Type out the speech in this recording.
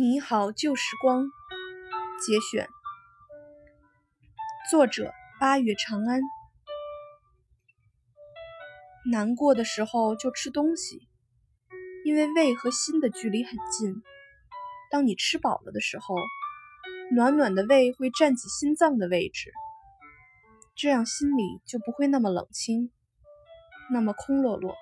你好旧时光节选。作者八月长安。难过的时候就吃东西因为胃和心的距离很近。当你吃饱了的时候暖暖的胃会占起心脏的位置这样心里就不会那么冷清那么空落落。